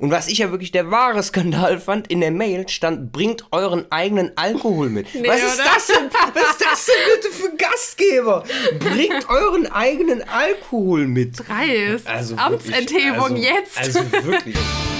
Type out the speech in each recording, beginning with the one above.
Und was ich ja wirklich der wahre Skandal fand, in der Mail stand, bringt euren eigenen Alkohol mit. Nee, was ist oder? das denn? Was ist das denn bitte für Gastgeber? Bringt euren eigenen Alkohol mit. Dreist. Also Amtsenthebung also, jetzt. Also wirklich.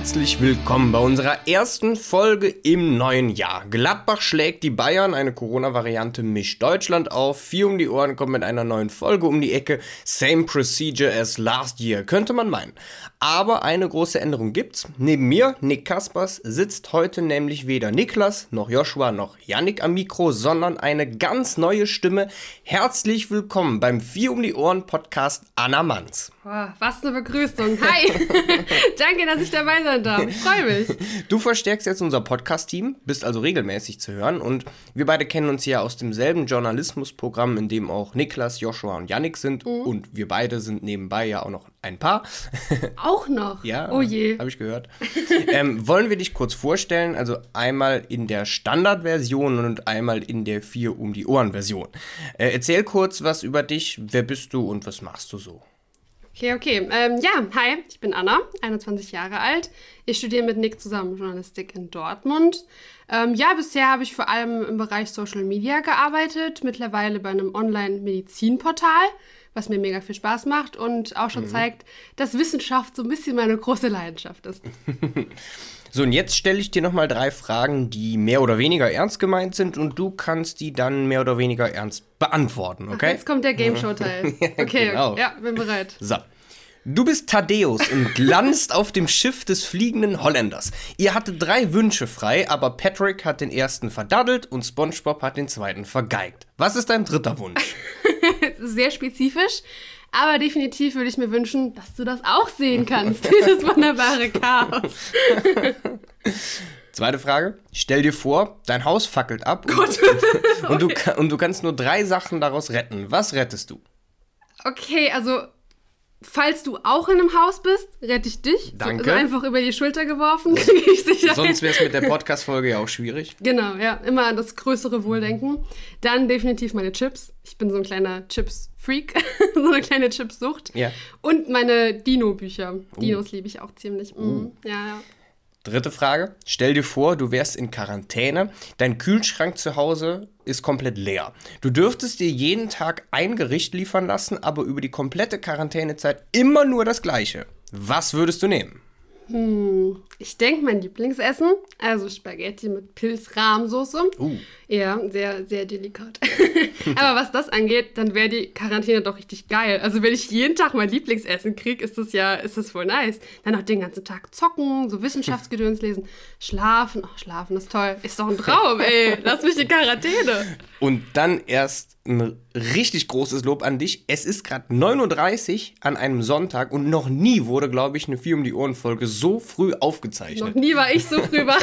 herzlich willkommen bei unserer ersten Folge im neuen Jahr. Gladbach schlägt die Bayern, eine Corona-Variante mischt Deutschland auf. Vier um die Ohren kommt mit einer neuen Folge um die Ecke. Same procedure as last year, könnte man meinen. Aber eine große Änderung gibt's. Neben mir, Nick Kaspers, sitzt heute nämlich weder Niklas noch Joshua noch Yannick am Mikro, sondern eine ganz neue Stimme. Herzlich willkommen beim Vier um die Ohren Podcast Anna Manns. Boah, was eine Begrüßung. Hi. Danke, dass ich dabei sein darf. Ich freue mich. Du verstärkst jetzt unser Podcast-Team, bist also regelmäßig zu hören und wir beide kennen uns ja aus demselben Journalismusprogramm, in dem auch Niklas, Joshua und Yannick sind mhm. und wir beide sind nebenbei ja auch noch ein Paar. Auch noch? ja. Oh je. Habe ich gehört. ähm, wollen wir dich kurz vorstellen? Also einmal in der Standardversion und einmal in der vier um die Ohren Version. Äh, erzähl kurz was über dich. Wer bist du und was machst du so? Okay, okay. Ähm, ja, hi, ich bin Anna, 21 Jahre alt. Ich studiere mit Nick zusammen Journalistik in Dortmund. Ähm, ja, bisher habe ich vor allem im Bereich Social Media gearbeitet, mittlerweile bei einem Online-Medizinportal was mir mega viel Spaß macht und auch schon mhm. zeigt, dass Wissenschaft so ein bisschen meine große Leidenschaft ist. so, und jetzt stelle ich dir nochmal drei Fragen, die mehr oder weniger ernst gemeint sind und du kannst die dann mehr oder weniger ernst beantworten, okay? Ach, jetzt kommt der Game Show-Teil. okay, genau. ja, bin bereit. So. Du bist Thaddeus und glanzt auf dem Schiff des fliegenden Holländers. Ihr hattet drei Wünsche frei, aber Patrick hat den ersten verdaddelt und SpongeBob hat den zweiten vergeigt. Was ist dein dritter Wunsch? Sehr spezifisch. Aber definitiv würde ich mir wünschen, dass du das auch sehen kannst, dieses wunderbare Chaos. Zweite Frage. Stell dir vor, dein Haus fackelt ab und, und, okay. du, und du kannst nur drei Sachen daraus retten. Was rettest du? Okay, also Falls du auch in einem Haus bist, rette ich dich. Danke. So, also einfach über die Schulter geworfen, kriege ich sicher. Sonst wäre es mit der Podcast-Folge ja auch schwierig. Genau, ja. Immer an das größere Wohldenken. Dann definitiv meine Chips. Ich bin so ein kleiner Chips-Freak. so eine kleine Chips-Sucht. Ja. Und meine Dino-Bücher. Uh. Dinos liebe ich auch ziemlich. Mhm. Uh. Ja, ja. Dritte Frage. Stell dir vor, du wärst in Quarantäne. Dein Kühlschrank zu Hause ist komplett leer. Du dürftest dir jeden Tag ein Gericht liefern lassen, aber über die komplette Quarantänezeit immer nur das gleiche. Was würdest du nehmen? Hm, ich denke, mein Lieblingsessen, also Spaghetti mit Pilzrahmsoße. Uh. Ja, sehr, sehr delikat. Aber was das angeht, dann wäre die Quarantäne doch richtig geil. Also wenn ich jeden Tag mein Lieblingsessen kriege, ist das ja, ist das voll nice. Dann auch den ganzen Tag zocken, so Wissenschaftsgedöns lesen, schlafen. Ach, schlafen ist toll. Ist doch ein Traum, ey. Lass mich in Quarantäne. Und dann erst ein richtig großes Lob an dich. Es ist gerade 9.30 Uhr an einem Sonntag und noch nie wurde, glaube ich, eine Vier um die Ohren Folge so früh aufgezeichnet. Noch nie war ich so früh wach.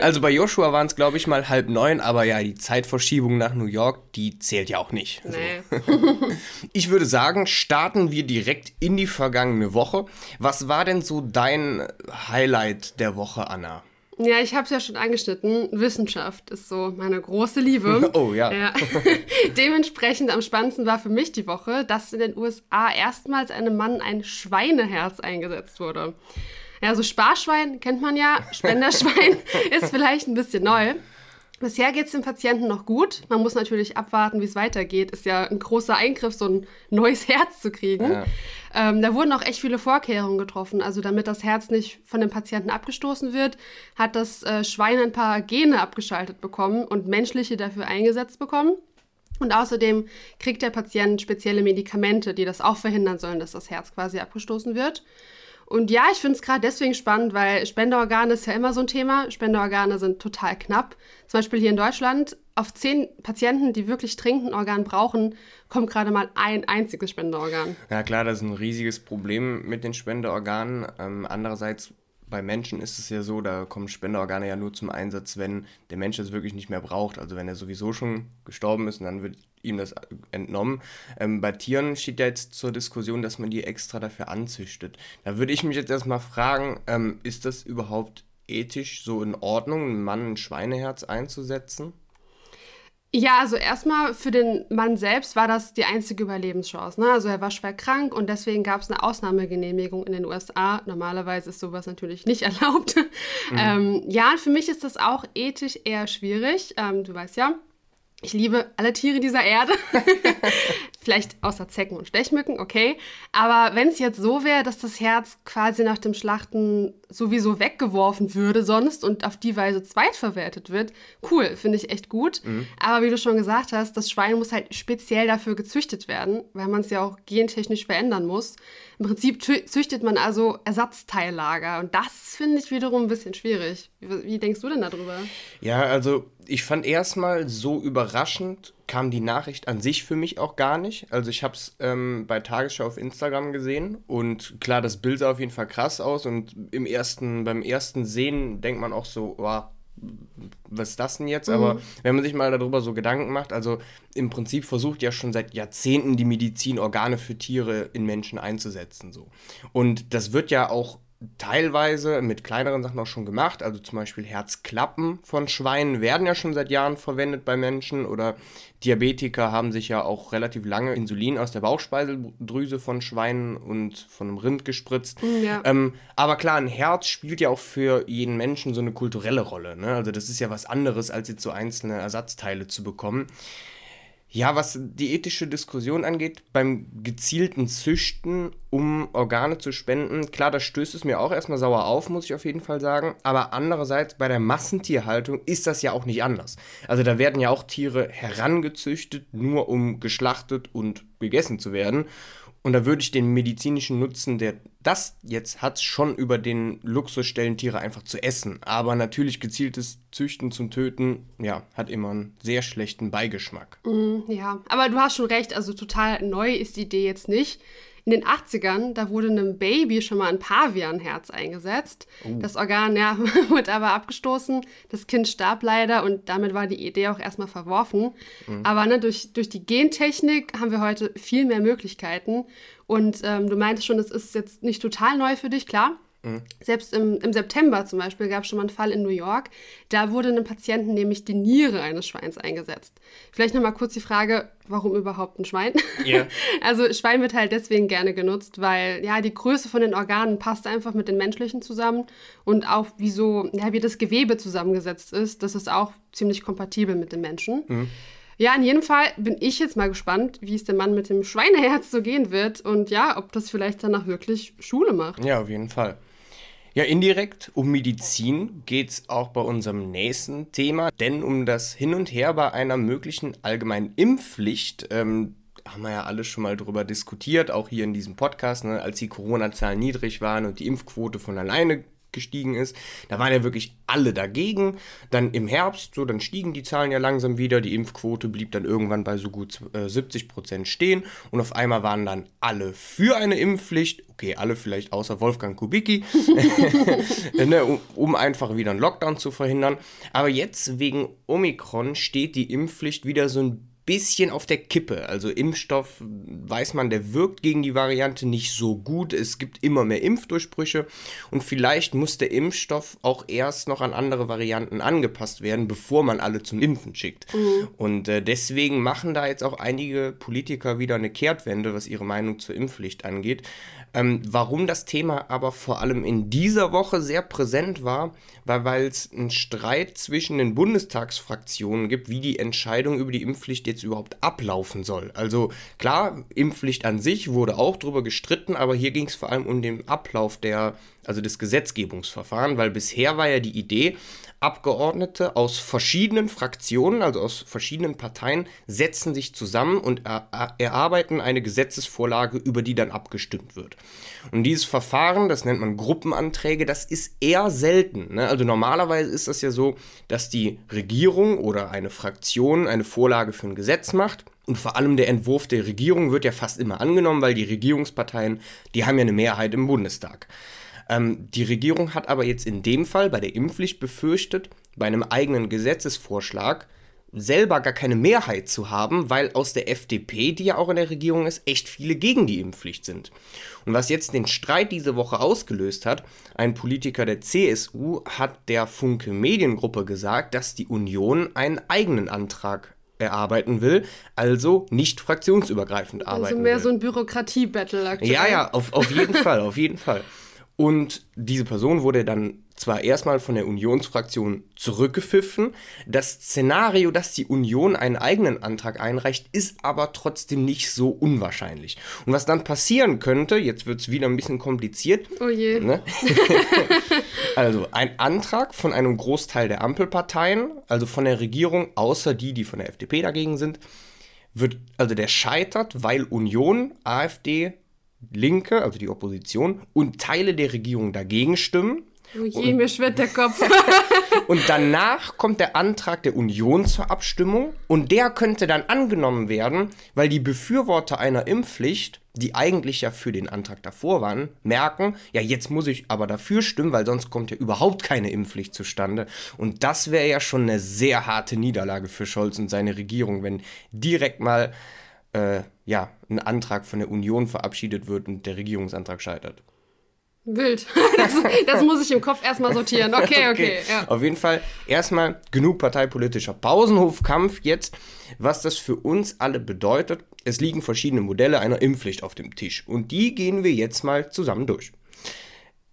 also bei Joshua waren es, glaube ich, mal halb neun, aber ja, die Zeitverschiebung nach New York, die zählt ja auch nicht. Nee. ich würde sagen, starten wir direkt in die vergangene Woche. Was war denn so dein Highlight der Woche, Anna? Ja, ich habe es ja schon angeschnitten. Wissenschaft ist so meine große Liebe. Oh ja. ja. Dementsprechend am spannendsten war für mich die Woche, dass in den USA erstmals einem Mann ein Schweineherz eingesetzt wurde. Ja, so Sparschwein kennt man ja. Spenderschwein ist vielleicht ein bisschen neu. Bisher geht es dem Patienten noch gut. Man muss natürlich abwarten, wie es weitergeht. Ist ja ein großer Eingriff, so ein neues Herz zu kriegen. Ja. Ähm, da wurden auch echt viele Vorkehrungen getroffen. Also damit das Herz nicht von dem Patienten abgestoßen wird, hat das äh, Schwein ein paar Gene abgeschaltet bekommen und menschliche dafür eingesetzt bekommen. Und außerdem kriegt der Patient spezielle Medikamente, die das auch verhindern sollen, dass das Herz quasi abgestoßen wird. Und ja, ich finde es gerade deswegen spannend, weil Spenderorgane ist ja immer so ein Thema. Spenderorgane sind total knapp. Zum Beispiel hier in Deutschland, auf zehn Patienten, die wirklich dringend Organ brauchen, kommt gerade mal ein einziges Spenderorgan. Ja klar, das ist ein riesiges Problem mit den Spenderorganen. Ähm, andererseits bei Menschen ist es ja so, da kommen Spenderorgane ja nur zum Einsatz, wenn der Mensch es wirklich nicht mehr braucht. Also wenn er sowieso schon gestorben ist und dann wird ihm das entnommen. Ähm, bei Tieren steht ja jetzt zur Diskussion, dass man die extra dafür anzüchtet. Da würde ich mich jetzt erstmal fragen, ähm, ist das überhaupt ethisch so in Ordnung, einen Mann ein Schweineherz einzusetzen? Ja, also erstmal für den Mann selbst war das die einzige Überlebenschance. Ne? Also er war schwer krank und deswegen gab es eine Ausnahmegenehmigung in den USA. Normalerweise ist sowas natürlich nicht erlaubt. Mhm. Ähm, ja, für mich ist das auch ethisch eher schwierig. Ähm, du weißt ja, ich liebe alle Tiere dieser Erde. Vielleicht außer Zecken und Stechmücken, okay. Aber wenn es jetzt so wäre, dass das Herz quasi nach dem Schlachten sowieso weggeworfen würde sonst und auf die Weise zweitverwertet wird, cool, finde ich echt gut. Mhm. Aber wie du schon gesagt hast, das Schwein muss halt speziell dafür gezüchtet werden, weil man es ja auch gentechnisch verändern muss. Im Prinzip züchtet man also Ersatzteillager und das finde ich wiederum ein bisschen schwierig. Wie, wie denkst du denn darüber? Ja, also ich fand erstmal so überraschend kam die Nachricht an sich für mich auch gar nicht. Also ich habe es ähm, bei Tagesschau auf Instagram gesehen und klar, das Bild sah auf jeden Fall krass aus und im ersten, beim ersten Sehen denkt man auch so, wow, was ist das denn jetzt? Mhm. Aber wenn man sich mal darüber so Gedanken macht, also im Prinzip versucht ja schon seit Jahrzehnten die Medizin Organe für Tiere in Menschen einzusetzen. So. Und das wird ja auch teilweise mit kleineren Sachen auch schon gemacht. Also zum Beispiel Herzklappen von Schweinen werden ja schon seit Jahren verwendet bei Menschen oder Diabetiker haben sich ja auch relativ lange Insulin aus der Bauchspeiseldrüse von Schweinen und von einem Rind gespritzt. Mm, ja. Ähm, aber klar, ein Herz spielt ja auch für jeden Menschen so eine kulturelle Rolle. Ne? Also das ist ja was anderes, als jetzt so einzelne Ersatzteile zu bekommen. Ja, was die ethische Diskussion angeht, beim gezielten Züchten, um Organe zu spenden, klar, da stößt es mir auch erstmal sauer auf, muss ich auf jeden Fall sagen. Aber andererseits, bei der Massentierhaltung ist das ja auch nicht anders. Also da werden ja auch Tiere herangezüchtet, nur um geschlachtet und gegessen zu werden. Und da würde ich den medizinischen Nutzen, der das jetzt hat, schon über den Luxus stellen, Tiere einfach zu essen. Aber natürlich gezieltes Züchten zum Töten, ja, hat immer einen sehr schlechten Beigeschmack. Mm, ja, aber du hast schon recht, also total neu ist die Idee jetzt nicht. In den 80ern, da wurde einem Baby schon mal ein Pavianherz eingesetzt. Uh. Das Organ, ja, wurde aber abgestoßen. Das Kind starb leider und damit war die Idee auch erstmal verworfen. Mhm. Aber ne, durch, durch die Gentechnik haben wir heute viel mehr Möglichkeiten. Und ähm, du meintest schon, das ist jetzt nicht total neu für dich, klar. Mhm. Selbst im, im September zum Beispiel gab es schon mal einen Fall in New York. Da wurde einem Patienten nämlich die Niere eines Schweins eingesetzt. Vielleicht nochmal kurz die Frage, warum überhaupt ein Schwein? Yeah. Also Schwein wird halt deswegen gerne genutzt, weil ja die Größe von den Organen passt einfach mit den menschlichen zusammen und auch wie so, ja, wie das Gewebe zusammengesetzt ist, das ist auch ziemlich kompatibel mit den Menschen. Mhm. Ja, in jedem Fall bin ich jetzt mal gespannt, wie es dem Mann mit dem Schweineherz so gehen wird und ja, ob das vielleicht danach wirklich Schule macht. Ja, auf jeden Fall. Ja, indirekt um Medizin geht es auch bei unserem nächsten Thema, denn um das Hin und Her bei einer möglichen allgemeinen Impfpflicht, ähm, haben wir ja alle schon mal drüber diskutiert, auch hier in diesem Podcast, ne, als die Corona-Zahlen niedrig waren und die Impfquote von alleine gestiegen ist. Da waren ja wirklich alle dagegen. Dann im Herbst, so, dann stiegen die Zahlen ja langsam wieder. Die Impfquote blieb dann irgendwann bei so gut äh, 70 Prozent stehen. Und auf einmal waren dann alle für eine Impfpflicht. Okay, alle vielleicht außer Wolfgang Kubicki, ne, um, um einfach wieder einen Lockdown zu verhindern. Aber jetzt wegen Omikron steht die Impfpflicht wieder so ein bisschen auf der Kippe. Also Impfstoff, weiß man, der wirkt gegen die Variante nicht so gut. Es gibt immer mehr Impfdurchbrüche und vielleicht muss der Impfstoff auch erst noch an andere Varianten angepasst werden, bevor man alle zum Impfen schickt. Mhm. Und äh, deswegen machen da jetzt auch einige Politiker wieder eine Kehrtwende, was ihre Meinung zur Impfpflicht angeht. Ähm, warum das Thema aber vor allem in dieser Woche sehr präsent war, war, weil es einen Streit zwischen den Bundestagsfraktionen gibt, wie die Entscheidung über die Impfpflicht jetzt überhaupt ablaufen soll. Also klar, Impfpflicht an sich wurde auch darüber gestritten, aber hier ging es vor allem um den Ablauf der, also des Gesetzgebungsverfahrens, weil bisher war ja die Idee, Abgeordnete aus verschiedenen Fraktionen, also aus verschiedenen Parteien, setzen sich zusammen und er erarbeiten eine Gesetzesvorlage, über die dann abgestimmt wird. Und dieses Verfahren, das nennt man Gruppenanträge, das ist eher selten. Ne? Also normalerweise ist das ja so, dass die Regierung oder eine Fraktion eine Vorlage für ein Gesetz macht. Und vor allem der Entwurf der Regierung wird ja fast immer angenommen, weil die Regierungsparteien, die haben ja eine Mehrheit im Bundestag. Ähm, die Regierung hat aber jetzt in dem Fall bei der Impfpflicht befürchtet, bei einem eigenen Gesetzesvorschlag selber gar keine Mehrheit zu haben, weil aus der FDP, die ja auch in der Regierung ist, echt viele gegen die Impfpflicht sind. Und was jetzt den Streit diese Woche ausgelöst hat, ein Politiker der CSU hat der Funke Mediengruppe gesagt, dass die Union einen eigenen Antrag erarbeiten will, also nicht fraktionsübergreifend Also arbeiten mehr will. so ein Bürokratie-Battle aktuell. Ja, ja, auf, auf jeden Fall, auf jeden Fall. Und diese Person wurde dann zwar erstmal von der Unionsfraktion zurückgepfiffen. Das Szenario, dass die Union einen eigenen Antrag einreicht, ist aber trotzdem nicht so unwahrscheinlich. Und was dann passieren könnte, jetzt wird es wieder ein bisschen kompliziert, Oh je. Ne? also ein Antrag von einem Großteil der Ampelparteien, also von der Regierung, außer die, die von der FDP dagegen sind, wird, also der scheitert, weil Union, AfD, Linke, also die Opposition und Teile der Regierung dagegen stimmen. Oh je, mir schwirrt der Kopf. Und danach kommt der Antrag der Union zur Abstimmung und der könnte dann angenommen werden, weil die Befürworter einer Impfpflicht, die eigentlich ja für den Antrag davor waren, merken, ja, jetzt muss ich aber dafür stimmen, weil sonst kommt ja überhaupt keine Impfpflicht zustande. Und das wäre ja schon eine sehr harte Niederlage für Scholz und seine Regierung, wenn direkt mal äh, ja, ein Antrag von der Union verabschiedet wird und der Regierungsantrag scheitert. Wild. Das, das muss ich im Kopf erstmal sortieren. Okay, okay. Ja. Auf jeden Fall erstmal genug parteipolitischer Pausenhofkampf jetzt. Was das für uns alle bedeutet, es liegen verschiedene Modelle einer Impfpflicht auf dem Tisch und die gehen wir jetzt mal zusammen durch.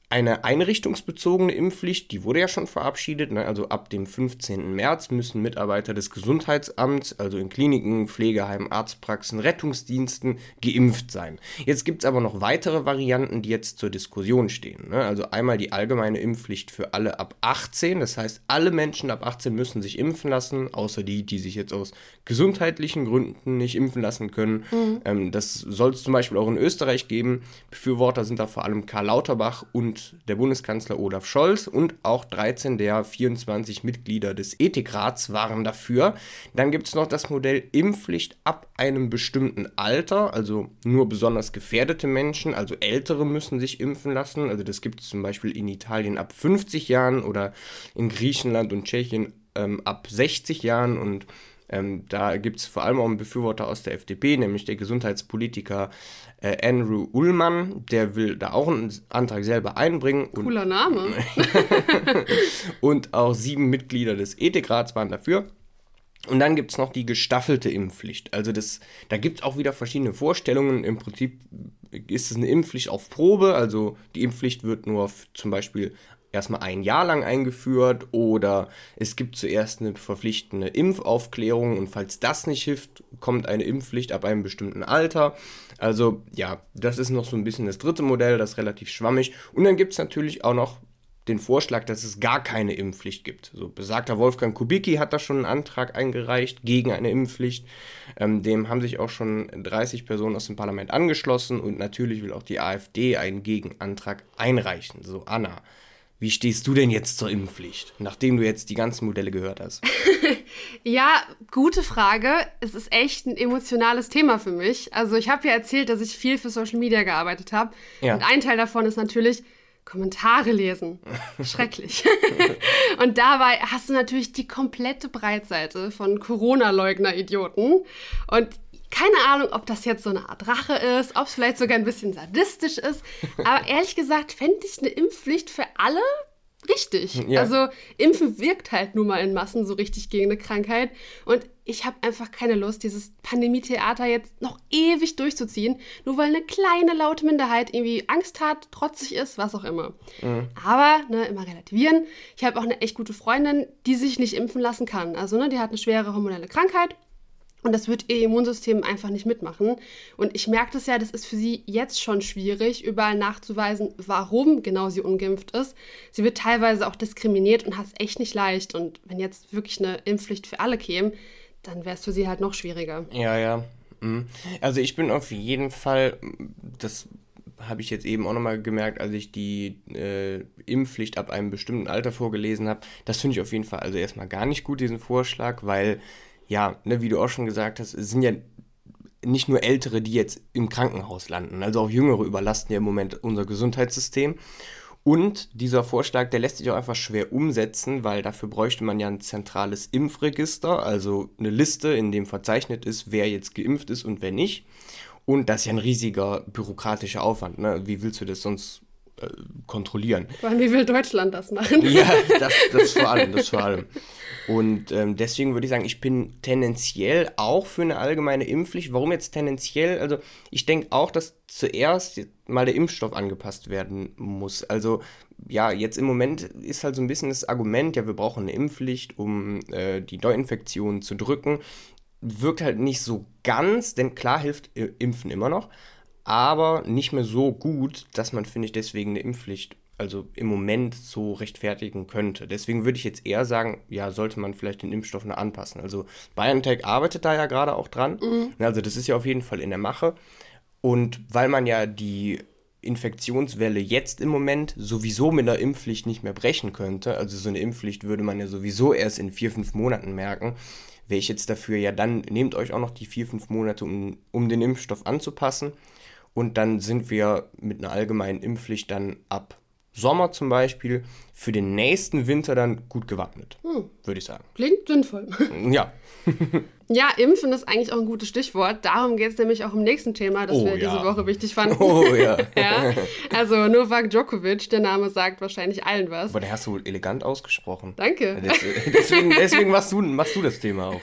Eine einrichtungsbezogene Impfpflicht, die wurde ja schon verabschiedet. Ne? Also ab dem 15. März müssen Mitarbeiter des Gesundheitsamts, also in Kliniken, Pflegeheimen, Arztpraxen, Rettungsdiensten, geimpft sein. Jetzt gibt es aber noch weitere Varianten, die jetzt zur Diskussion stehen. Ne? Also einmal die allgemeine Impfpflicht für alle ab 18. Das heißt, alle Menschen ab 18 müssen sich impfen lassen, außer die, die sich jetzt aus gesundheitlichen Gründen nicht impfen lassen können. Ähm, das soll es zum Beispiel auch in Österreich geben. Befürworter sind da vor allem Karl Lauterbach und der Bundeskanzler Olaf Scholz und auch 13 der 24 Mitglieder des Ethikrats waren dafür. Dann gibt es noch das Modell Impfpflicht ab einem bestimmten Alter, also nur besonders gefährdete Menschen, also Ältere müssen sich impfen lassen. Also das gibt es zum Beispiel in Italien ab 50 Jahren oder in Griechenland und Tschechien ähm, ab 60 Jahren und ähm, da gibt es vor allem auch einen Befürworter aus der FDP, nämlich der Gesundheitspolitiker äh, Andrew Ullmann. Der will da auch einen Antrag selber einbringen. Und, Cooler Name. und auch sieben Mitglieder des Ethikrats waren dafür. Und dann gibt es noch die gestaffelte Impfpflicht. Also das, da gibt es auch wieder verschiedene Vorstellungen. Im Prinzip ist es eine Impfpflicht auf Probe. Also die Impfpflicht wird nur zum Beispiel erstmal ein Jahr lang eingeführt oder es gibt zuerst eine verpflichtende Impfaufklärung und falls das nicht hilft, kommt eine Impfpflicht ab einem bestimmten Alter. Also ja, das ist noch so ein bisschen das dritte Modell, das ist relativ schwammig. Und dann gibt es natürlich auch noch den Vorschlag, dass es gar keine Impfpflicht gibt. So besagter Wolfgang Kubicki hat da schon einen Antrag eingereicht gegen eine Impfpflicht. Ähm, dem haben sich auch schon 30 Personen aus dem Parlament angeschlossen und natürlich will auch die AfD einen Gegenantrag einreichen. So Anna, wie stehst du denn jetzt zur Impfpflicht, nachdem du jetzt die ganzen Modelle gehört hast? Ja, gute Frage. Es ist echt ein emotionales Thema für mich. Also ich habe ja erzählt, dass ich viel für Social Media gearbeitet habe. Ja. Und ein Teil davon ist natürlich Kommentare lesen. Schrecklich. und dabei hast du natürlich die komplette Breitseite von Corona-Leugner-Idioten. Und keine Ahnung, ob das jetzt so eine Art Rache ist, ob es vielleicht sogar ein bisschen sadistisch ist. Aber ehrlich gesagt, fände ich eine Impfpflicht für alle richtig. Ja. Also Impfen wirkt halt nun mal in Massen so richtig gegen eine Krankheit. Und ich habe einfach keine Lust, dieses Pandemie-Theater jetzt noch ewig durchzuziehen, nur weil eine kleine laute Minderheit irgendwie Angst hat, trotzig ist, was auch immer. Aber, ne, immer relativieren. Ich habe auch eine echt gute Freundin, die sich nicht impfen lassen kann. Also, ne, die hat eine schwere hormonelle Krankheit. Und das wird ihr Immunsystem einfach nicht mitmachen. Und ich merke das ja, das ist für sie jetzt schon schwierig, überall nachzuweisen, warum genau sie ungeimpft ist. Sie wird teilweise auch diskriminiert und hat es echt nicht leicht. Und wenn jetzt wirklich eine Impfpflicht für alle käme, dann wäre es für sie halt noch schwieriger. Ja, ja. Mhm. Also ich bin auf jeden Fall, das habe ich jetzt eben auch nochmal gemerkt, als ich die äh, Impfpflicht ab einem bestimmten Alter vorgelesen habe. Das finde ich auf jeden Fall also erstmal gar nicht gut, diesen Vorschlag, weil, ja, ne, wie du auch schon gesagt hast, es sind ja nicht nur Ältere, die jetzt im Krankenhaus landen. Also auch Jüngere überlasten ja im Moment unser Gesundheitssystem. Und dieser Vorschlag, der lässt sich auch einfach schwer umsetzen, weil dafür bräuchte man ja ein zentrales Impfregister, also eine Liste, in dem verzeichnet ist, wer jetzt geimpft ist und wer nicht. Und das ist ja ein riesiger bürokratischer Aufwand. Ne? Wie willst du das sonst äh, kontrollieren. Vor allem, wie will Deutschland das machen? Ja, das, das vor allem, das vor allem. Und ähm, deswegen würde ich sagen, ich bin tendenziell auch für eine allgemeine Impfpflicht. Warum jetzt tendenziell? Also ich denke auch, dass zuerst mal der Impfstoff angepasst werden muss. Also ja, jetzt im Moment ist halt so ein bisschen das Argument, ja, wir brauchen eine Impfpflicht, um äh, die Neuinfektionen zu drücken. Wirkt halt nicht so ganz, denn klar hilft äh, Impfen immer noch, aber nicht mehr so gut, dass man, finde ich, deswegen eine Impfpflicht also im Moment so rechtfertigen könnte. Deswegen würde ich jetzt eher sagen, ja, sollte man vielleicht den Impfstoff noch anpassen. Also BioNTech arbeitet da ja gerade auch dran. Mhm. Also das ist ja auf jeden Fall in der Mache. Und weil man ja die Infektionswelle jetzt im Moment sowieso mit einer Impfpflicht nicht mehr brechen könnte, also so eine Impfpflicht würde man ja sowieso erst in vier, fünf Monaten merken, wäre ich jetzt dafür, ja, dann nehmt euch auch noch die vier, fünf Monate, um, um den Impfstoff anzupassen. Und dann sind wir mit einer allgemeinen Impfpflicht dann ab Sommer zum Beispiel für den nächsten Winter dann gut gewappnet, hm. würde ich sagen. Klingt sinnvoll. Ja. ja, Impfen ist eigentlich auch ein gutes Stichwort. Darum geht es nämlich auch im nächsten Thema, das oh, wir ja. diese Woche wichtig fanden. Oh ja. ja. Also Novak Djokovic, der Name sagt wahrscheinlich allen was. Aber der hast du wohl elegant ausgesprochen. Danke. Deswegen, deswegen machst, du, machst du das Thema auch.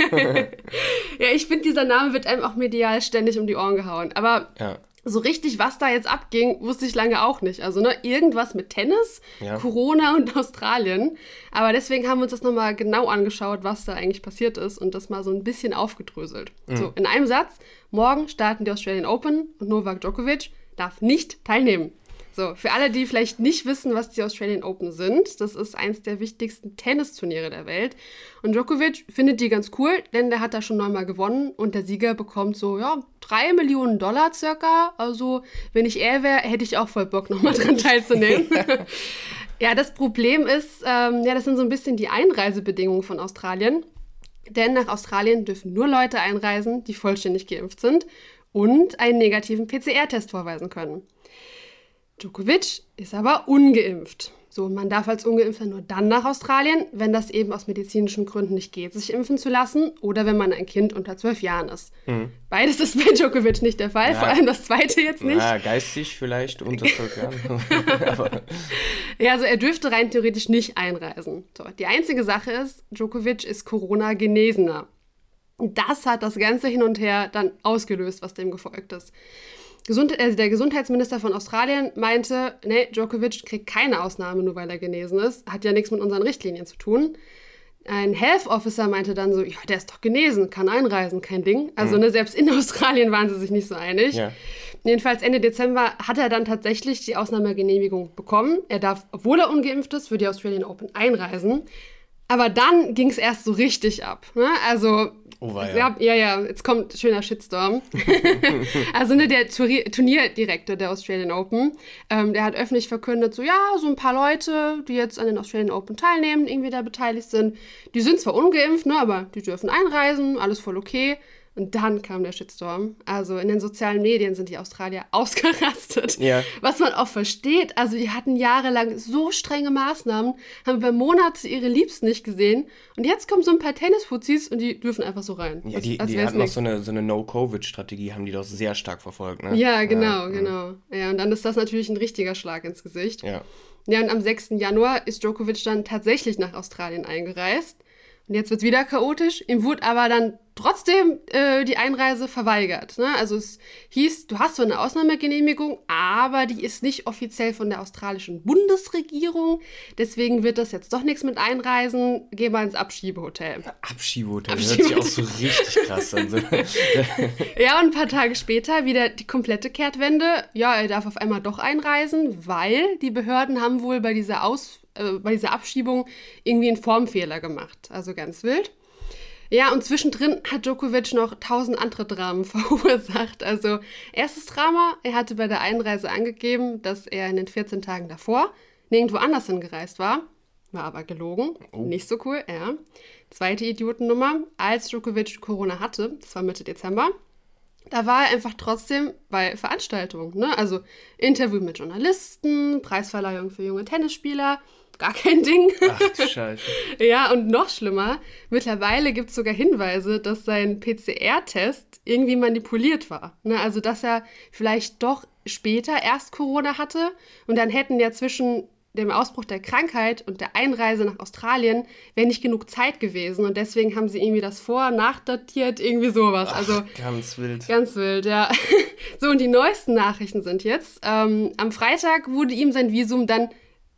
ja, ich finde, dieser Name wird einem auch medial ständig um die Ohren gehauen. Aber ja so richtig, was da jetzt abging, wusste ich lange auch nicht. Also ne, irgendwas mit Tennis, ja. Corona und Australien. Aber deswegen haben wir uns das nochmal genau angeschaut, was da eigentlich passiert ist und das mal so ein bisschen aufgedröselt. Mhm. So, in einem Satz, morgen starten die Australian Open und Novak Djokovic darf nicht teilnehmen. So, für alle, die vielleicht nicht wissen, was die Australian Open sind, das ist eins der wichtigsten Tennisturniere der Welt. Und Djokovic findet die ganz cool, denn der hat da schon neunmal gewonnen und der Sieger bekommt so, ja, drei Millionen Dollar circa. Also, wenn ich er wäre, hätte ich auch voll Bock, nochmal dran teilzunehmen. ja, das Problem ist, ähm, ja, das sind so ein bisschen die Einreisebedingungen von Australien. Denn nach Australien dürfen nur Leute einreisen, die vollständig geimpft sind und einen negativen PCR-Test vorweisen können. Djokovic ist aber ungeimpft. So, man darf als Ungeimpfter nur dann nach Australien, wenn das eben aus medizinischen Gründen nicht geht, sich impfen zu lassen oder wenn man ein Kind unter zwölf Jahren ist. Mhm. Beides ist bei Djokovic nicht der Fall, ja. vor allem das zweite jetzt nicht. Ja, geistig vielleicht unter zwölf Jahren. ja, also er dürfte rein theoretisch nicht einreisen. So, die einzige Sache ist, Djokovic ist Corona-Genesener. Das hat das ganze Hin und Her dann ausgelöst, was dem gefolgt ist. Gesund also der Gesundheitsminister von Australien meinte, nee, Djokovic kriegt keine Ausnahme, nur weil er genesen ist. Hat ja nichts mit unseren Richtlinien zu tun. Ein Health Officer meinte dann so, ja, der ist doch genesen, kann einreisen, kein Ding. Also mhm. ne, selbst in Australien waren sie sich nicht so einig. Ja. Jedenfalls Ende Dezember hat er dann tatsächlich die Ausnahmegenehmigung bekommen. Er darf, obwohl er ungeimpft ist, für die Australian Open einreisen. Aber dann ging es erst so richtig ab. Ne? Also Oh, ja. ja, ja, jetzt kommt schöner Shitstorm. also ne, der Turnierdirektor der Australian Open, ähm, der hat öffentlich verkündet, so ja, so ein paar Leute, die jetzt an den Australian Open teilnehmen, irgendwie da beteiligt sind, die sind zwar ungeimpft, ne, aber die dürfen einreisen, alles voll okay. Und dann kam der Shitstorm. Also in den sozialen Medien sind die Australier ausgerastet. Ja. Was man auch versteht. Also die hatten jahrelang so strenge Maßnahmen, haben über Monate ihre Liebsten nicht gesehen. Und jetzt kommen so ein paar Tennisfuzis und die dürfen einfach so rein. Ja, die, als, als die hatten noch so eine, so eine No-Covid-Strategie, haben die doch sehr stark verfolgt. Ne? Ja, genau, ja, genau. Ja, und dann ist das natürlich ein richtiger Schlag ins Gesicht. Ja. Ja, und am 6. Januar ist Djokovic dann tatsächlich nach Australien eingereist. Und jetzt wird es wieder chaotisch. Ihm wurde aber dann trotzdem äh, die Einreise verweigert. Ne? Also es hieß, du hast so eine Ausnahmegenehmigung, aber die ist nicht offiziell von der australischen Bundesregierung. Deswegen wird das jetzt doch nichts mit Einreisen. Geh mal ins Abschiebehotel. Abschiebehotel, das hört sich auch so richtig krass an. ja, und ein paar Tage später wieder die komplette Kehrtwende. Ja, er darf auf einmal doch einreisen, weil die Behörden haben wohl bei dieser Aus äh, bei dieser Abschiebung irgendwie einen Formfehler gemacht. Also ganz wild. Ja, und zwischendrin hat Djokovic noch tausend andere Dramen verursacht. Also, erstes Drama, er hatte bei der Einreise angegeben, dass er in den 14 Tagen davor nirgendwo anders hingereist war. War aber gelogen. Oh. Nicht so cool, ja. Zweite Idiotennummer, als Djokovic Corona hatte, das war Mitte Dezember, da war er einfach trotzdem bei Veranstaltungen. Ne? Also Interview mit Journalisten, Preisverleihung für junge Tennisspieler gar kein Ding. Ach du Scheiße. ja, und noch schlimmer, mittlerweile gibt es sogar Hinweise, dass sein PCR-Test irgendwie manipuliert war. Ne? Also, dass er vielleicht doch später erst Corona hatte und dann hätten ja zwischen dem Ausbruch der Krankheit und der Einreise nach Australien wäre nicht genug Zeit gewesen und deswegen haben sie irgendwie das vor, nachdatiert, irgendwie sowas. Ach, also ganz wild. Ganz wild, ja. so, und die neuesten Nachrichten sind jetzt, ähm, am Freitag wurde ihm sein Visum dann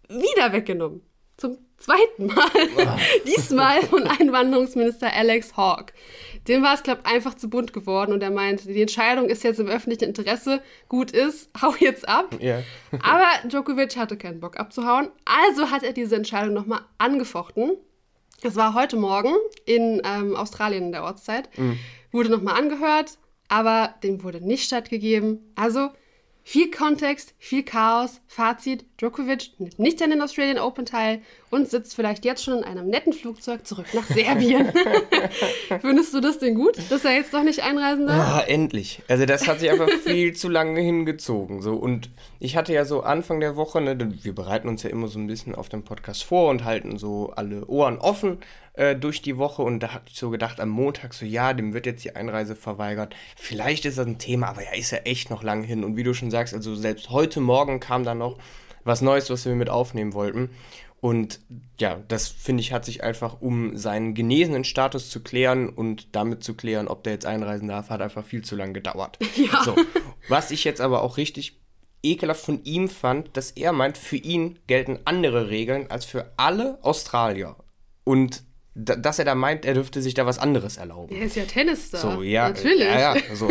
wieder weggenommen. Zum zweiten Mal. Diesmal von Einwanderungsminister Alex Hawke. Dem war es, glaube ich, einfach zu bunt geworden und er meint, die Entscheidung ist jetzt im öffentlichen Interesse, gut ist, hau jetzt ab. Yeah. Aber Djokovic hatte keinen Bock abzuhauen, also hat er diese Entscheidung nochmal angefochten. Das war heute Morgen in ähm, Australien in der Ortszeit. Mhm. Wurde nochmal angehört, aber dem wurde nicht stattgegeben. Also viel Kontext, viel Chaos. Fazit: Djokovic nimmt nicht an den Australian Open teil und sitzt vielleicht jetzt schon in einem netten Flugzeug zurück nach Serbien. Findest du das denn gut, dass er jetzt doch nicht einreisen darf? Ja, endlich. Also, das hat sich einfach viel zu lange hingezogen. So. Und ich hatte ja so Anfang der Woche, ne, wir bereiten uns ja immer so ein bisschen auf den Podcast vor und halten so alle Ohren offen äh, durch die Woche und da hatte ich so gedacht, am Montag so, ja, dem wird jetzt die Einreise verweigert. Vielleicht ist das ein Thema, aber ja, ist ja echt noch lang hin. Und wie du schon sagst, also selbst heute Morgen kam dann noch was Neues, was wir mit aufnehmen wollten. Und ja, das finde ich, hat sich einfach, um seinen genesenen Status zu klären und damit zu klären, ob der jetzt einreisen darf, hat einfach viel zu lange gedauert. Ja. So, was ich jetzt aber auch richtig ekelhaft von ihm fand, dass er meint, für ihn gelten andere Regeln als für alle Australier. Und dass er da meint, er dürfte sich da was anderes erlauben. Er ist ja Tennisstar. So, ja. Natürlich. Ja, ja, so.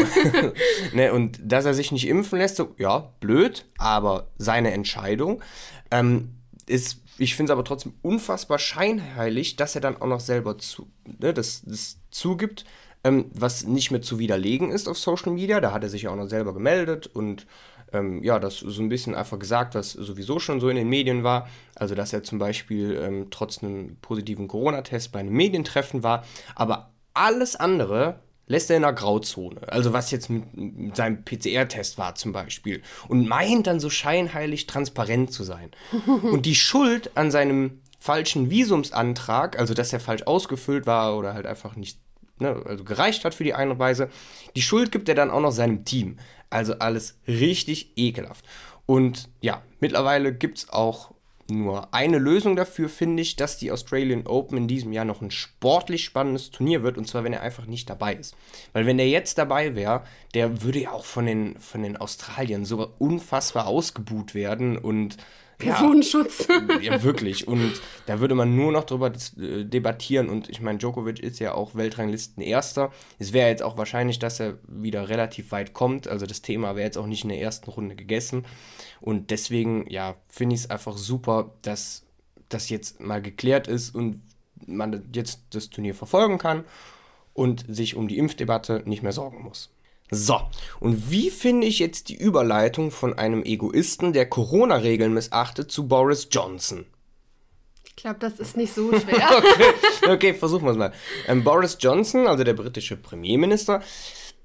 ne, und dass er sich nicht impfen lässt, so, ja, blöd, aber seine Entscheidung. Ähm, ist, ich finde es aber trotzdem unfassbar scheinheilig, dass er dann auch noch selber zu, ne, das, das zugibt, ähm, was nicht mehr zu widerlegen ist auf Social Media. Da hat er sich ja auch noch selber gemeldet und ähm, ja, das so ein bisschen einfach gesagt, was sowieso schon so in den Medien war. Also, dass er zum Beispiel ähm, trotz einem positiven Corona-Test bei einem Medientreffen war. Aber alles andere lässt er in der Grauzone. Also was jetzt mit, mit seinem PCR-Test war zum Beispiel. Und meint dann so scheinheilig transparent zu sein. Und die Schuld an seinem falschen Visumsantrag, also dass er falsch ausgefüllt war oder halt einfach nicht ne, also gereicht hat für die Einreise, die Schuld gibt er dann auch noch seinem Team. Also alles richtig ekelhaft. Und ja, mittlerweile gibt es auch nur eine Lösung dafür, finde ich, dass die Australian Open in diesem Jahr noch ein sportlich spannendes Turnier wird. Und zwar, wenn er einfach nicht dabei ist. Weil wenn der jetzt dabei wäre, der würde ja auch von den, von den Australiern so unfassbar ausgebuht werden und Personenschutz. Ja, ja, wirklich. Und da würde man nur noch drüber äh, debattieren. Und ich meine, Djokovic ist ja auch Weltranglisten Erster. Es wäre jetzt auch wahrscheinlich, dass er wieder relativ weit kommt. Also das Thema wäre jetzt auch nicht in der ersten Runde gegessen. Und deswegen, ja, finde ich es einfach super, dass das jetzt mal geklärt ist und man jetzt das Turnier verfolgen kann und sich um die Impfdebatte nicht mehr sorgen muss. So, und wie finde ich jetzt die Überleitung von einem Egoisten, der Corona-Regeln missachtet, zu Boris Johnson? Ich glaube, das ist nicht so schwer. okay, okay, versuchen wir es mal. Ähm, Boris Johnson, also der britische Premierminister,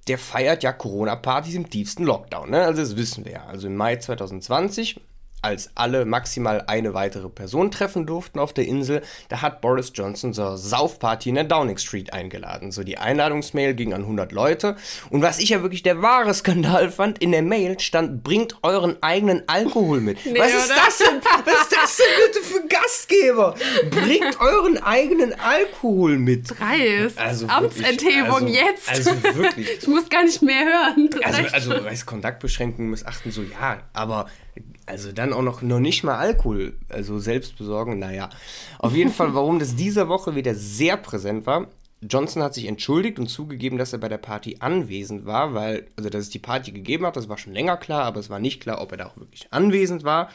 der feiert ja Corona-Partys im tiefsten Lockdown. Ne? Also das wissen wir ja. Also im Mai 2020 als alle maximal eine weitere Person treffen durften auf der Insel, da hat Boris Johnson zur Saufparty in der Downing Street eingeladen. So die Einladungsmail ging an 100 Leute. Und was ich ja wirklich der wahre Skandal fand, in der Mail stand, bringt euren eigenen Alkohol mit. Nee, was ist oder? das denn? Was ist das denn bitte für Gastgeber? Bringt euren eigenen Alkohol mit. Dreist. Also Amtsenthebung also, jetzt. Also wirklich. ich muss gar nicht mehr hören. Also, also, Kontaktbeschränkungen missachten so, ja, aber also dann auch noch, noch nicht mal Alkohol, also selbst besorgen, naja. Auf jeden Fall, warum das diese Woche wieder sehr präsent war. Johnson hat sich entschuldigt und zugegeben, dass er bei der Party anwesend war, weil, also dass es die Party gegeben hat, das war schon länger klar, aber es war nicht klar, ob er da auch wirklich anwesend war.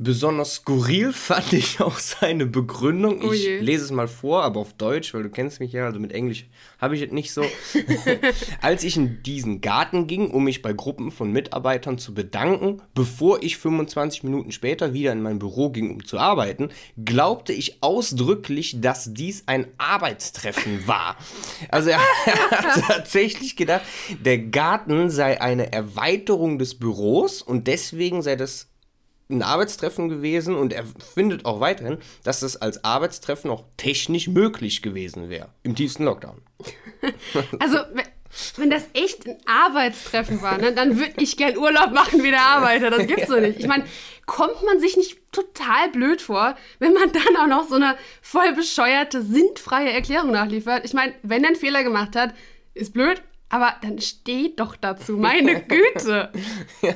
Besonders skurril fand ich auch seine Begründung. Oh ich lese es mal vor, aber auf Deutsch, weil du kennst mich ja, also mit Englisch habe ich es nicht so. Als ich in diesen Garten ging, um mich bei Gruppen von Mitarbeitern zu bedanken, bevor ich 25 Minuten später wieder in mein Büro ging, um zu arbeiten, glaubte ich ausdrücklich, dass dies ein Arbeitstreffen war. Also er hat tatsächlich gedacht, der Garten sei eine Erweiterung des Büros und deswegen sei das ein Arbeitstreffen gewesen und er findet auch weiterhin, dass das als Arbeitstreffen auch technisch möglich gewesen wäre. Im tiefsten Lockdown. also, wenn das echt ein Arbeitstreffen war, ne, dann würde ich gern Urlaub machen wie der Arbeiter. Das gibt's doch nicht. Ich meine, kommt man sich nicht total blöd vor, wenn man dann auch noch so eine voll bescheuerte, sinnfreie Erklärung nachliefert? Ich meine, wenn er einen Fehler gemacht hat, ist blöd, aber dann steht doch dazu, meine Güte. ja.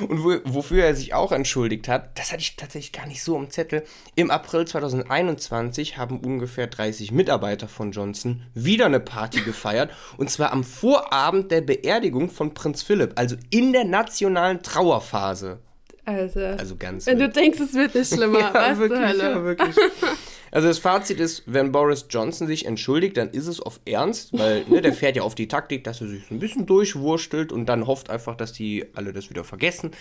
Und wo, wofür er sich auch entschuldigt hat, das hatte ich tatsächlich gar nicht so im Zettel. Im April 2021 haben ungefähr 30 Mitarbeiter von Johnson wieder eine Party gefeiert. und zwar am Vorabend der Beerdigung von Prinz Philipp, also in der nationalen Trauerphase. Also, also ganz. Wenn du denkst, es wird nicht schlimmer, ja, was wirklich, ja, wirklich. Also das Fazit ist, wenn Boris Johnson sich entschuldigt, dann ist es auf Ernst, weil ne, der fährt ja auf die Taktik, dass er sich ein bisschen durchwurstelt und dann hofft einfach, dass die alle das wieder vergessen.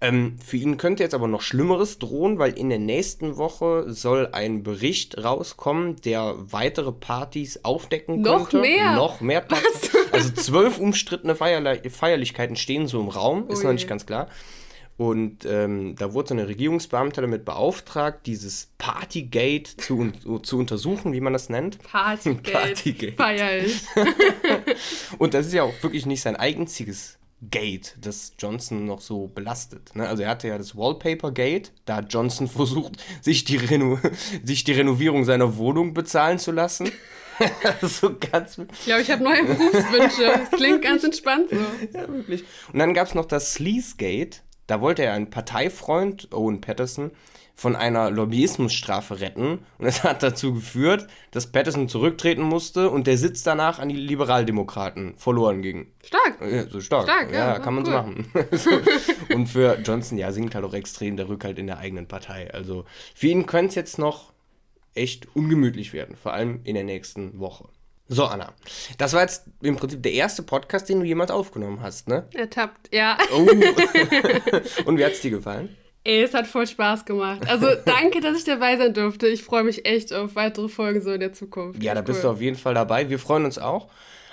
Ähm, für ihn könnte jetzt aber noch Schlimmeres drohen, weil in der nächsten Woche soll ein Bericht rauskommen, der weitere Partys aufdecken noch könnte. Mehr? Noch mehr? Partys. Also zwölf umstrittene Feierli Feierlichkeiten stehen so im Raum, ist Ui. noch nicht ganz klar. Und ähm, da wurde so eine Regierungsbeamte damit beauftragt, dieses Partygate zu, zu untersuchen, wie man das nennt. Partygate. Partygate. Feier ich. und das ist ja auch wirklich nicht sein einziges Gate, das Johnson noch so belastet. Ne? Also er hatte ja das Wallpaper Gate, da hat Johnson versucht, sich die, Reno sich die Renovierung seiner Wohnung bezahlen zu lassen. so ganz. Ich glaube, ich habe neue Berufswünsche. Das klingt ganz entspannt so. Ja, wirklich. Und dann gab es noch das Sleaze Gate. Da wollte er einen Parteifreund, Owen Patterson, von einer Lobbyismusstrafe retten. Und das hat dazu geführt, dass Patterson zurücktreten musste und der Sitz danach an die Liberaldemokraten verloren ging. Stark. Ja, so stark. Stark, ja. ja kann man cool. so machen. und für Johnson, ja, sinkt halt auch extrem der Rückhalt in der eigenen Partei. Also für ihn könnte es jetzt noch echt ungemütlich werden, vor allem in der nächsten Woche. So, Anna. Das war jetzt im Prinzip der erste Podcast, den du jemals aufgenommen hast, ne? Ertappt, ja. Oh. Und wie hat es dir gefallen? Ey, es hat voll Spaß gemacht. Also danke, dass ich dabei sein durfte. Ich freue mich echt auf weitere Folgen so in der Zukunft. Ja, da bist cool. du auf jeden Fall dabei. Wir freuen uns auch.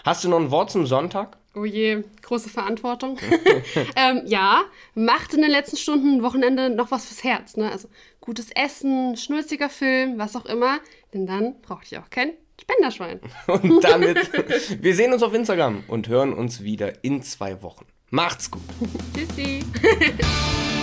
Hast du noch ein Wort zum Sonntag? Oh je, große Verantwortung. ähm, ja, macht in den letzten Stunden, Wochenende noch was fürs Herz. Ne? Also gutes Essen, schnulziger Film, was auch immer. Denn dann braucht ihr auch kein Spenderschwein. Und damit, wir sehen uns auf Instagram und hören uns wieder in zwei Wochen. Macht's gut. Tschüssi.